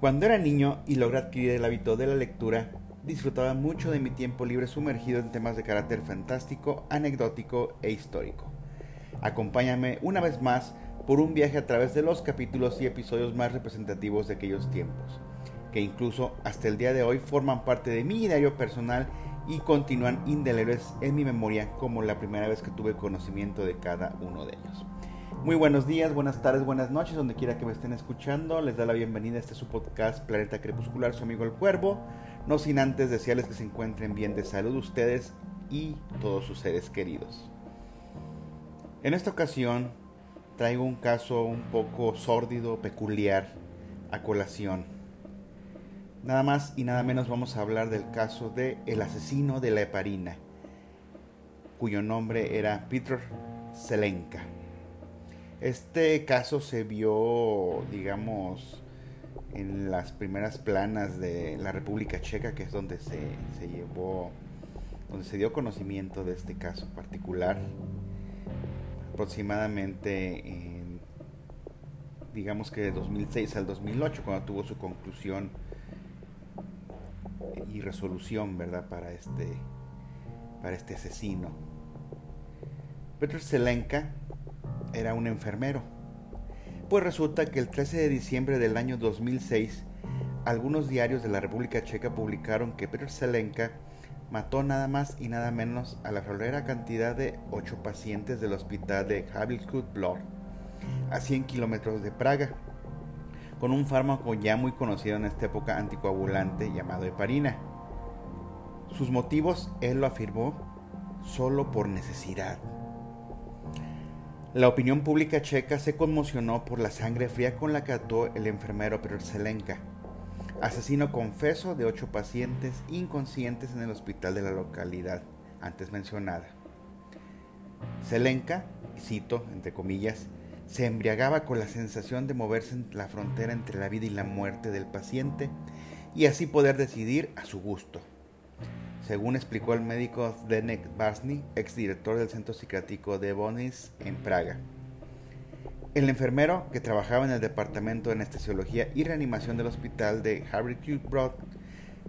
Cuando era niño y logré adquirir el hábito de la lectura, disfrutaba mucho de mi tiempo libre sumergido en temas de carácter fantástico, anecdótico e histórico. Acompáñame una vez más por un viaje a través de los capítulos y episodios más representativos de aquellos tiempos, que incluso hasta el día de hoy forman parte de mi diario personal y continúan indelebles en mi memoria como la primera vez que tuve conocimiento de cada uno de ellos. Muy buenos días, buenas tardes, buenas noches, donde quiera que me estén escuchando. Les da la bienvenida a este su podcast Planeta Crepuscular, su amigo el Cuervo. No sin antes desearles que se encuentren bien de salud ustedes y todos sus seres queridos. En esta ocasión traigo un caso un poco sórdido, peculiar, a colación. Nada más y nada menos vamos a hablar del caso de el asesino de la heparina, cuyo nombre era Peter Selenka. Este caso se vio, digamos, en las primeras planas de la República Checa, que es donde se, llevó, donde se dio conocimiento de este caso particular, aproximadamente en, digamos que de 2006 al 2008, cuando tuvo su conclusión y resolución, ¿verdad?, para este, para este asesino. Petr Selenka era un enfermero. Pues resulta que el 13 de diciembre del año 2006, algunos diarios de la República Checa publicaron que Petr Selenka mató nada más y nada menos a la florera cantidad de 8 pacientes del hospital de Havilskut-Blor, a 100 kilómetros de Praga, con un fármaco ya muy conocido en esta época anticoagulante llamado heparina. Sus motivos, él lo afirmó, solo por necesidad. La opinión pública checa se conmocionó por la sangre fría con la que actuó el enfermero Selenka, asesino confeso de ocho pacientes inconscientes en el hospital de la localidad antes mencionada. Selenka, cito entre comillas, se embriagaba con la sensación de moverse en la frontera entre la vida y la muerte del paciente y así poder decidir a su gusto según explicó el médico Zdenek Basny, exdirector del centro psiquiátrico de Bonis en Praga. El enfermero, que trabajaba en el departamento de anestesiología y reanimación del hospital de Harry Q.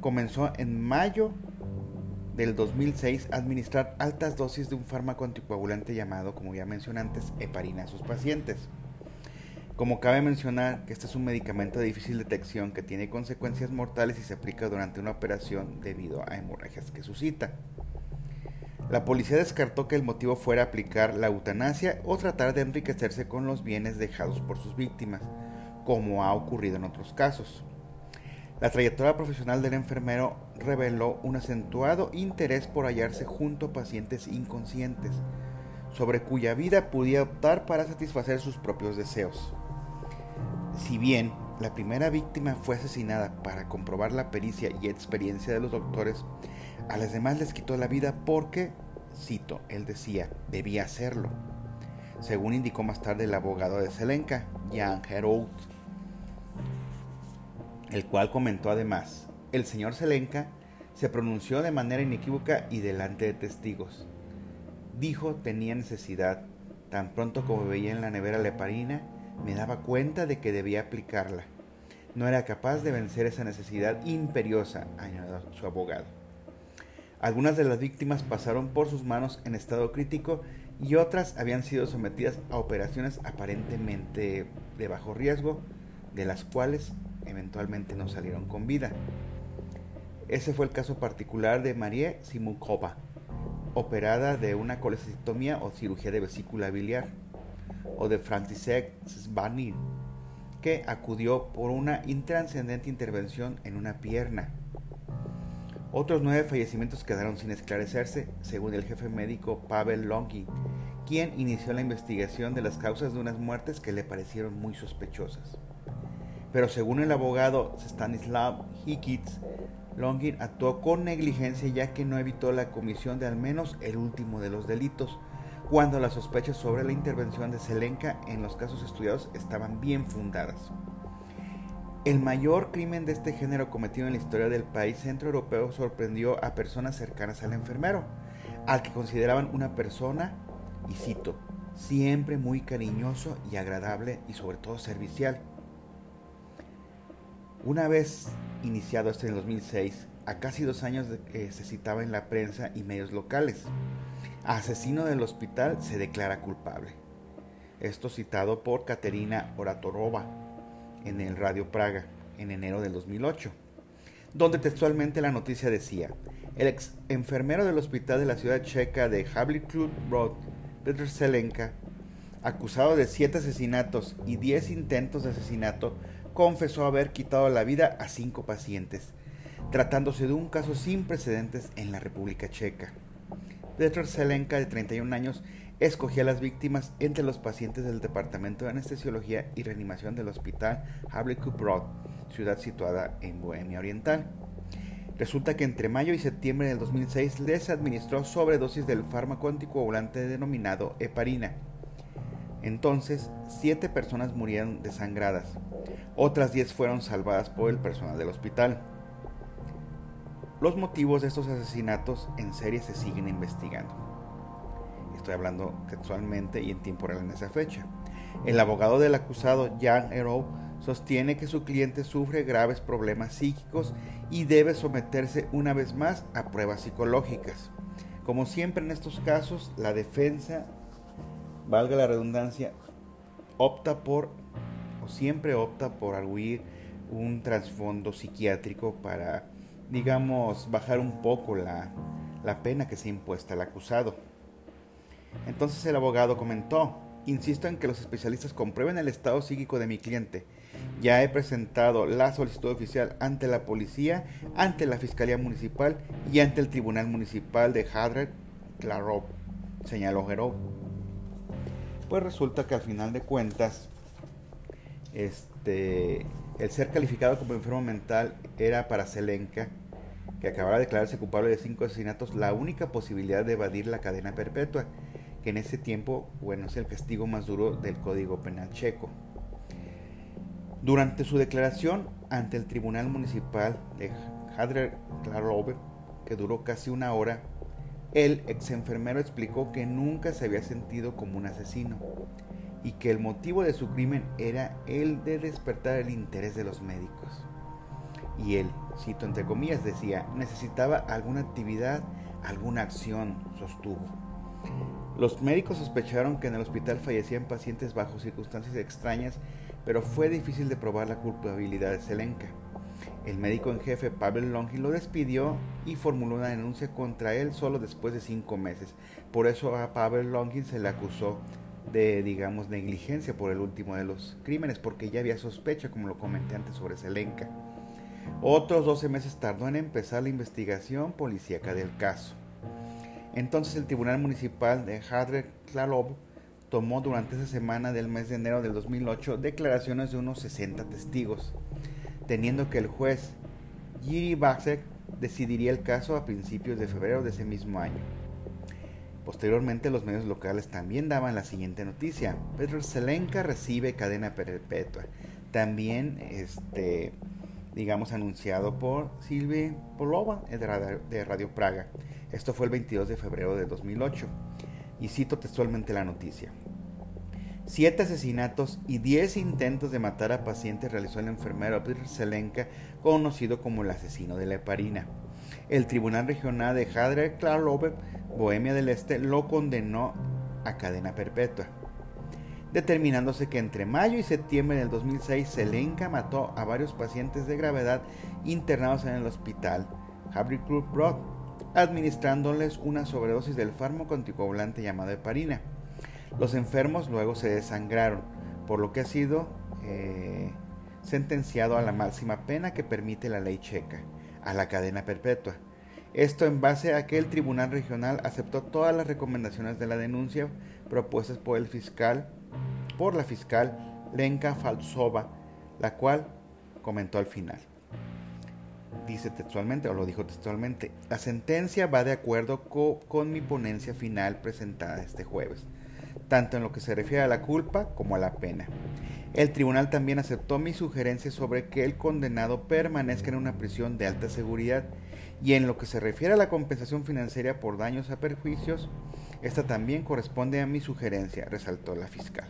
Comenzó en mayo del 2006 a administrar altas dosis de un fármaco anticoagulante llamado, como ya mencioné antes, heparina a sus pacientes. Como cabe mencionar que este es un medicamento de difícil detección que tiene consecuencias mortales si se aplica durante una operación debido a hemorragias que suscita. La policía descartó que el motivo fuera aplicar la eutanasia o tratar de enriquecerse con los bienes dejados por sus víctimas, como ha ocurrido en otros casos. La trayectoria profesional del enfermero reveló un acentuado interés por hallarse junto a pacientes inconscientes, sobre cuya vida podía optar para satisfacer sus propios deseos. Si bien la primera víctima fue asesinada para comprobar la pericia y experiencia de los doctores, a las demás les quitó la vida porque, cito, él decía, debía hacerlo. Según indicó más tarde el abogado de Selenka, Jan Herold, el cual comentó además, el señor Selenka se pronunció de manera inequívoca y delante de testigos. Dijo tenía necesidad, tan pronto como veía en la nevera la heparina, me daba cuenta de que debía aplicarla. No era capaz de vencer esa necesidad imperiosa, añadió su abogado. Algunas de las víctimas pasaron por sus manos en estado crítico y otras habían sido sometidas a operaciones aparentemente de bajo riesgo, de las cuales eventualmente no salieron con vida. Ese fue el caso particular de Marie Simukova, operada de una colectotomía o cirugía de vesícula biliar o de František Svanin, que acudió por una intranscendente intervención en una pierna. Otros nueve fallecimientos quedaron sin esclarecerse, según el jefe médico Pavel Longin, quien inició la investigación de las causas de unas muertes que le parecieron muy sospechosas. Pero según el abogado Stanislav Hikits, Longin actuó con negligencia ya que no evitó la comisión de al menos el último de los delitos, cuando las sospechas sobre la intervención de Selenka en los casos estudiados estaban bien fundadas. El mayor crimen de este género cometido en la historia del país centroeuropeo sorprendió a personas cercanas al enfermero, al que consideraban una persona, y cito, siempre muy cariñoso y agradable y sobre todo servicial. Una vez iniciado este en el 2006, a casi dos años que se citaba en la prensa y medios locales, asesino del hospital se declara culpable. Esto citado por Katerina Oratorova en el Radio Praga en enero del 2008, donde textualmente la noticia decía, el ex enfermero del hospital de la ciudad checa de Havlicklub Road, Petr Selenka, acusado de siete asesinatos y diez intentos de asesinato, confesó haber quitado la vida a cinco pacientes, tratándose de un caso sin precedentes en la República Checa. Petr Selenka, de 31 años, escogía a las víctimas entre los pacientes del Departamento de Anestesiología y Reanimación del Hospital Havlicklub Road, ciudad situada en Bohemia Oriental. Resulta que entre mayo y septiembre del 2006 les administró sobredosis del fármaco anticoagulante denominado heparina. Entonces, siete personas murieron desangradas. Otras diez fueron salvadas por el personal del hospital. Los motivos de estos asesinatos en serie se siguen investigando. Estoy hablando textualmente y en tiempo real en esa fecha. El abogado del acusado, Jan Herow, sostiene que su cliente sufre graves problemas psíquicos y debe someterse una vez más a pruebas psicológicas. Como siempre en estos casos, la defensa, valga la redundancia, opta por, o siempre opta por arguir un trasfondo psiquiátrico para, digamos, bajar un poco la, la pena que se impuesta al acusado. Entonces el abogado comentó, insisto en que los especialistas comprueben el estado psíquico de mi cliente ya he presentado la solicitud oficial ante la policía, ante la Fiscalía Municipal y ante el Tribunal Municipal de Hadred Clarov, señaló Gerov. Pues resulta que al final de cuentas, este, el ser calificado como enfermo mental era para Selenka, que acababa de declararse culpable de cinco asesinatos, la única posibilidad de evadir la cadena perpetua, que en ese tiempo, bueno, es el castigo más duro del Código Penal checo. Durante su declaración ante el Tribunal Municipal de Hadrer Klarove, que duró casi una hora, el ex enfermero explicó que nunca se había sentido como un asesino y que el motivo de su crimen era el de despertar el interés de los médicos. Y él, cito entre comillas, decía, necesitaba alguna actividad, alguna acción, sostuvo. Los médicos sospecharon que en el hospital fallecían pacientes bajo circunstancias extrañas pero fue difícil de probar la culpabilidad de Selenka. El médico en jefe Pavel Longin lo despidió y formuló una denuncia contra él solo después de cinco meses. Por eso a Pavel Longin se le acusó de, digamos, negligencia por el último de los crímenes, porque ya había sospecha, como lo comenté antes, sobre Selenka. Otros 12 meses tardó en empezar la investigación policíaca del caso. Entonces el Tribunal Municipal de Hadre Klalov tomó durante esa semana del mes de enero del 2008 declaraciones de unos 60 testigos, teniendo que el juez Yiri Baksek decidiría el caso a principios de febrero de ese mismo año. Posteriormente los medios locales también daban la siguiente noticia. Petro Selenka recibe cadena perpetua. También, este, digamos, anunciado por Silvia Polova de Radio Praga. Esto fue el 22 de febrero de 2008. Y cito textualmente la noticia. Siete asesinatos y diez intentos de matar a pacientes realizó el enfermero Peter Selenka, conocido como el asesino de la heparina. El Tribunal Regional de Hadre Kralove, Bohemia del Este, lo condenó a cadena perpetua, determinándose que entre mayo y septiembre del 2006 Selenka mató a varios pacientes de gravedad internados en el hospital Havlicrup Broad administrándoles una sobredosis del fármaco anticoagulante llamado heparina. Los enfermos luego se desangraron, por lo que ha sido eh, sentenciado a la máxima pena que permite la ley checa, a la cadena perpetua. Esto en base a que el Tribunal Regional aceptó todas las recomendaciones de la denuncia propuestas por el fiscal, por la fiscal Lenka Falsova, la cual comentó al final dice textualmente, o lo dijo textualmente, la sentencia va de acuerdo con mi ponencia final presentada este jueves, tanto en lo que se refiere a la culpa como a la pena. El tribunal también aceptó mi sugerencia sobre que el condenado permanezca en una prisión de alta seguridad y en lo que se refiere a la compensación financiera por daños a perjuicios, esta también corresponde a mi sugerencia, resaltó la fiscal.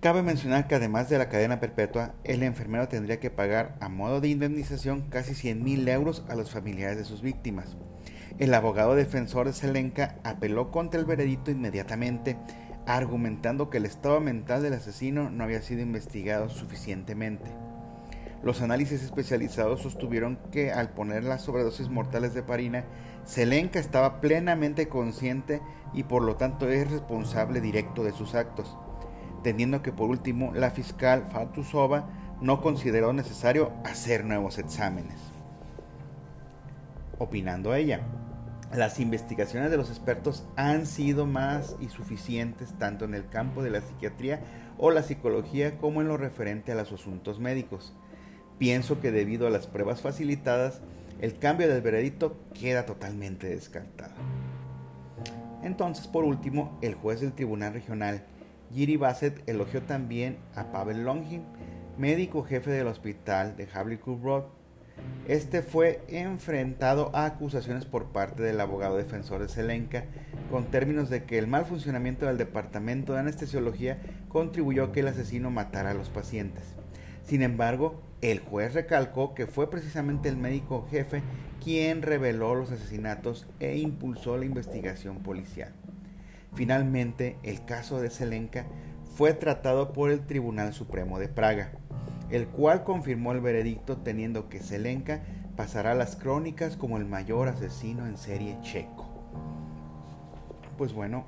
Cabe mencionar que además de la cadena perpetua, el enfermero tendría que pagar a modo de indemnización casi 100 mil euros a los familiares de sus víctimas. El abogado defensor de Selenka apeló contra el veredicto inmediatamente, argumentando que el estado mental del asesino no había sido investigado suficientemente. Los análisis especializados sostuvieron que al poner las sobredosis mortales de parina, Selenka estaba plenamente consciente y por lo tanto es responsable directo de sus actos, teniendo que por último la fiscal Fatusova no consideró necesario hacer nuevos exámenes. Opinando ella, las investigaciones de los expertos han sido más y suficientes tanto en el campo de la psiquiatría o la psicología como en lo referente a los asuntos médicos. Pienso que debido a las pruebas facilitadas, el cambio del veredicto queda totalmente descartado. Entonces, por último, el juez del Tribunal Regional, Giri Bassett, elogió también a Pavel Longin, médico jefe del hospital de Havlicuk Road. Este fue enfrentado a acusaciones por parte del abogado defensor de Selenka con términos de que el mal funcionamiento del departamento de anestesiología contribuyó a que el asesino matara a los pacientes. Sin embargo, el juez recalcó que fue precisamente el médico jefe quien reveló los asesinatos e impulsó la investigación policial. Finalmente, el caso de Selenka fue tratado por el Tribunal Supremo de Praga, el cual confirmó el veredicto teniendo que Selenka pasará a las crónicas como el mayor asesino en serie checo. Pues bueno,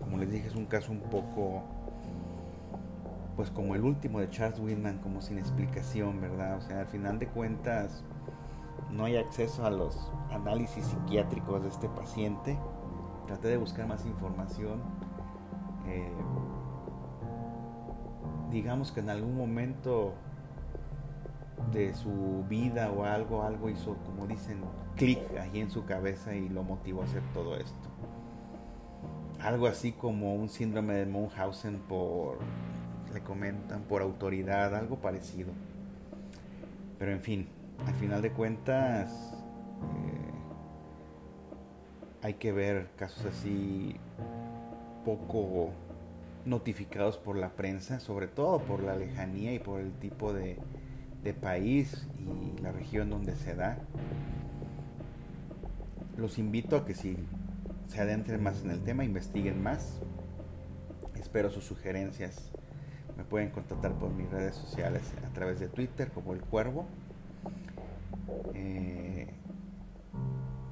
como les dije, es un caso un poco pues como el último de Charles Whitman, como sin explicación, ¿verdad? O sea, al final de cuentas no hay acceso a los análisis psiquiátricos de este paciente. Traté de buscar más información. Eh, digamos que en algún momento de su vida o algo, algo hizo, como dicen, clic ahí en su cabeza y lo motivó a hacer todo esto. Algo así como un síndrome de Munchausen por le comentan por autoridad, algo parecido. Pero en fin, al final de cuentas eh, hay que ver casos así poco notificados por la prensa, sobre todo por la lejanía y por el tipo de, de país y la región donde se da. Los invito a que si se adentren más en el tema, investiguen más. Espero sus sugerencias me pueden contactar por mis redes sociales a través de Twitter como El Cuervo. Eh,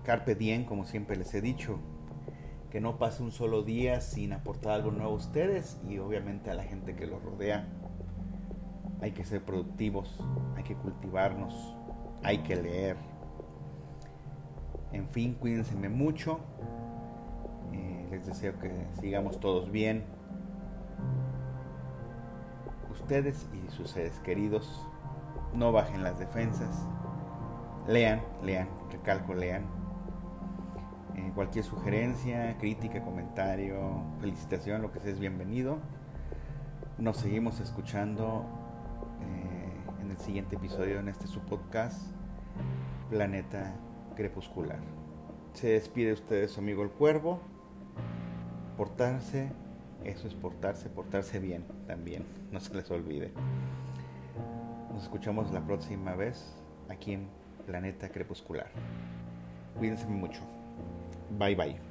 carpe diem, como siempre les he dicho. Que no pase un solo día sin aportar algo nuevo a ustedes y obviamente a la gente que los rodea. Hay que ser productivos, hay que cultivarnos, hay que leer. En fin, cuídense mucho. Eh, les deseo que sigamos todos bien ustedes y sus seres queridos. No bajen las defensas. Lean, lean, recalco, lean. Eh, cualquier sugerencia, crítica, comentario, felicitación, lo que sea es bienvenido. Nos seguimos escuchando eh, en el siguiente episodio en este su podcast, Planeta Crepuscular. Se despide ustedes amigo el cuervo. Portarse eso es portarse, portarse bien también, no se les olvide. Nos escuchamos la próxima vez aquí en Planeta Crepuscular. Cuídense mucho. Bye bye.